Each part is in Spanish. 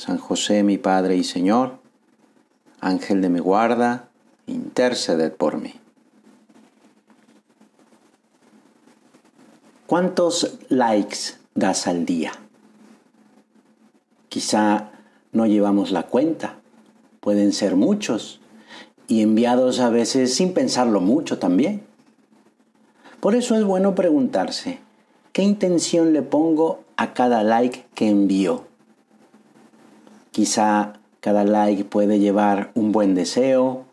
San José mi Padre y Señor, Ángel de mi guarda, interceded por mí. ¿Cuántos likes das al día? Quizá no llevamos la cuenta, pueden ser muchos y enviados a veces sin pensarlo mucho también. Por eso es bueno preguntarse, ¿qué intención le pongo a cada like que envío? Quizá cada like puede llevar un buen deseo,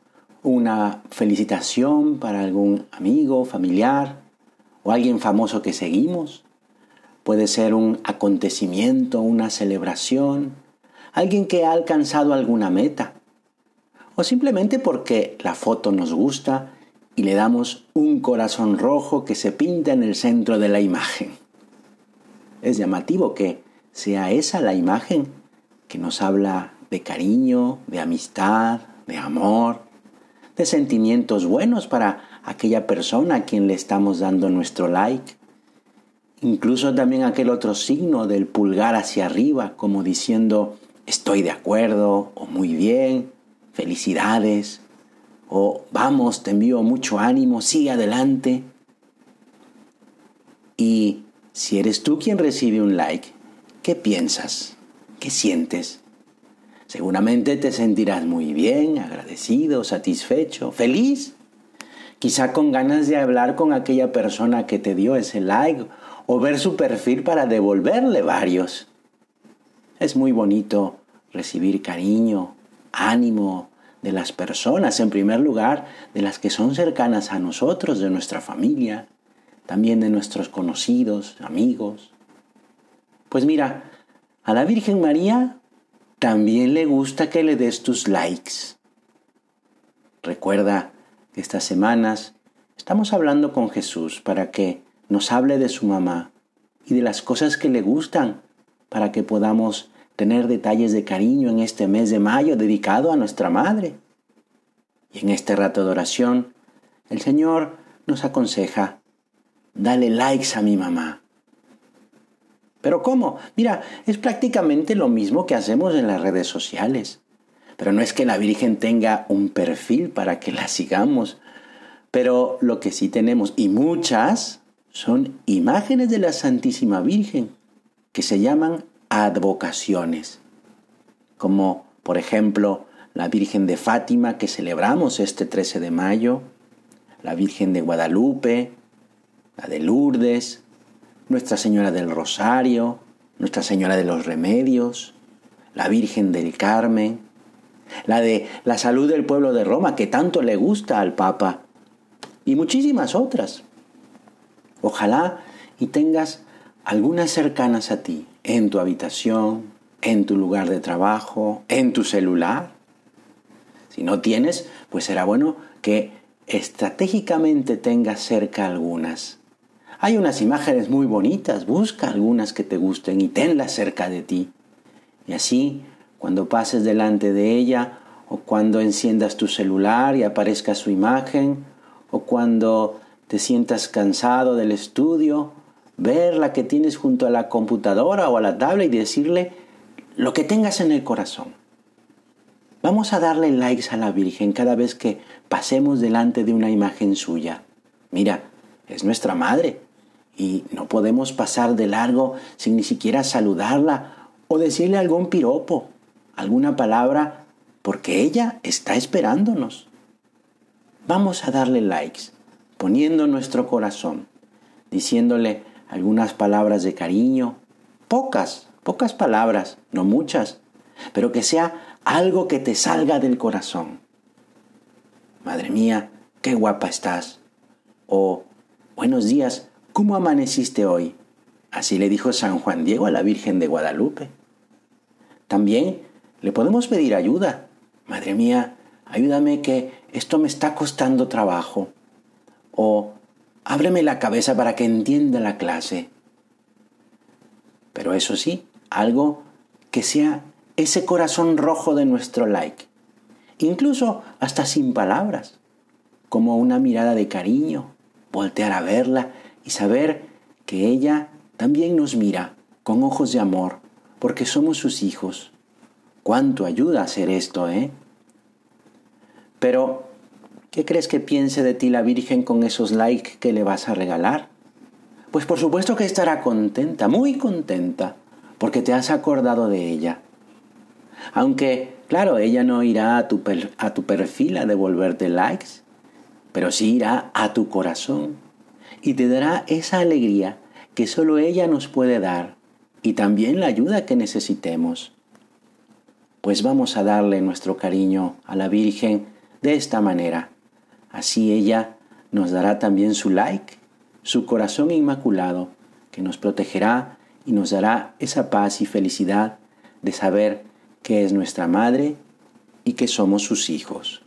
una felicitación para algún amigo, familiar o alguien famoso que seguimos. Puede ser un acontecimiento, una celebración, alguien que ha alcanzado alguna meta. O simplemente porque la foto nos gusta y le damos un corazón rojo que se pinta en el centro de la imagen. Es llamativo que sea esa la imagen que nos habla de cariño, de amistad, de amor, de sentimientos buenos para aquella persona a quien le estamos dando nuestro like. Incluso también aquel otro signo del pulgar hacia arriba, como diciendo estoy de acuerdo o muy bien, felicidades o vamos, te envío mucho ánimo, sigue adelante. Y si eres tú quien recibe un like, ¿qué piensas? ¿Qué sientes? Seguramente te sentirás muy bien, agradecido, satisfecho, feliz. Quizá con ganas de hablar con aquella persona que te dio ese like o ver su perfil para devolverle varios. Es muy bonito recibir cariño, ánimo de las personas, en primer lugar, de las que son cercanas a nosotros, de nuestra familia, también de nuestros conocidos, amigos. Pues mira, a la Virgen María también le gusta que le des tus likes. Recuerda que estas semanas estamos hablando con Jesús para que nos hable de su mamá y de las cosas que le gustan, para que podamos tener detalles de cariño en este mes de mayo dedicado a nuestra Madre. Y en este rato de oración, el Señor nos aconseja, dale likes a mi mamá. ¿Pero cómo? Mira, es prácticamente lo mismo que hacemos en las redes sociales. Pero no es que la Virgen tenga un perfil para que la sigamos. Pero lo que sí tenemos, y muchas, son imágenes de la Santísima Virgen, que se llaman advocaciones. Como, por ejemplo, la Virgen de Fátima que celebramos este 13 de mayo, la Virgen de Guadalupe, la de Lourdes, nuestra Señora del Rosario, Nuestra Señora de los Remedios, la Virgen del Carmen, la de la salud del pueblo de Roma, que tanto le gusta al Papa, y muchísimas otras. Ojalá y tengas algunas cercanas a ti, en tu habitación, en tu lugar de trabajo, en tu celular. Si no tienes, pues será bueno que estratégicamente tengas cerca algunas hay unas imágenes muy bonitas, busca algunas que te gusten y tenlas cerca de ti. Y así, cuando pases delante de ella, o cuando enciendas tu celular y aparezca su imagen, o cuando te sientas cansado del estudio, ver la que tienes junto a la computadora o a la tabla y decirle lo que tengas en el corazón. Vamos a darle likes a la Virgen cada vez que pasemos delante de una imagen suya. Mira, es nuestra madre, y no podemos pasar de largo sin ni siquiera saludarla o decirle algún piropo, alguna palabra, porque ella está esperándonos. Vamos a darle likes, poniendo nuestro corazón, diciéndole algunas palabras de cariño, pocas, pocas palabras, no muchas, pero que sea algo que te salga del corazón. Madre mía, qué guapa estás. O buenos días, ¿Cómo amaneciste hoy? Así le dijo San Juan Diego a la Virgen de Guadalupe. También le podemos pedir ayuda. Madre mía, ayúdame que esto me está costando trabajo. O ábreme la cabeza para que entienda la clase. Pero eso sí, algo que sea ese corazón rojo de nuestro like. Incluso hasta sin palabras, como una mirada de cariño, voltear a verla y saber que ella también nos mira con ojos de amor, porque somos sus hijos. ¿Cuánto ayuda a hacer esto, eh? Pero, ¿qué crees que piense de ti la Virgen con esos likes que le vas a regalar? Pues por supuesto que estará contenta, muy contenta, porque te has acordado de ella. Aunque, claro, ella no irá a tu, a tu perfil a devolverte likes, pero sí irá a tu corazón y te dará esa alegría que solo ella nos puede dar y también la ayuda que necesitemos. Pues vamos a darle nuestro cariño a la Virgen de esta manera. Así ella nos dará también su like, su corazón inmaculado, que nos protegerá y nos dará esa paz y felicidad de saber que es nuestra madre y que somos sus hijos.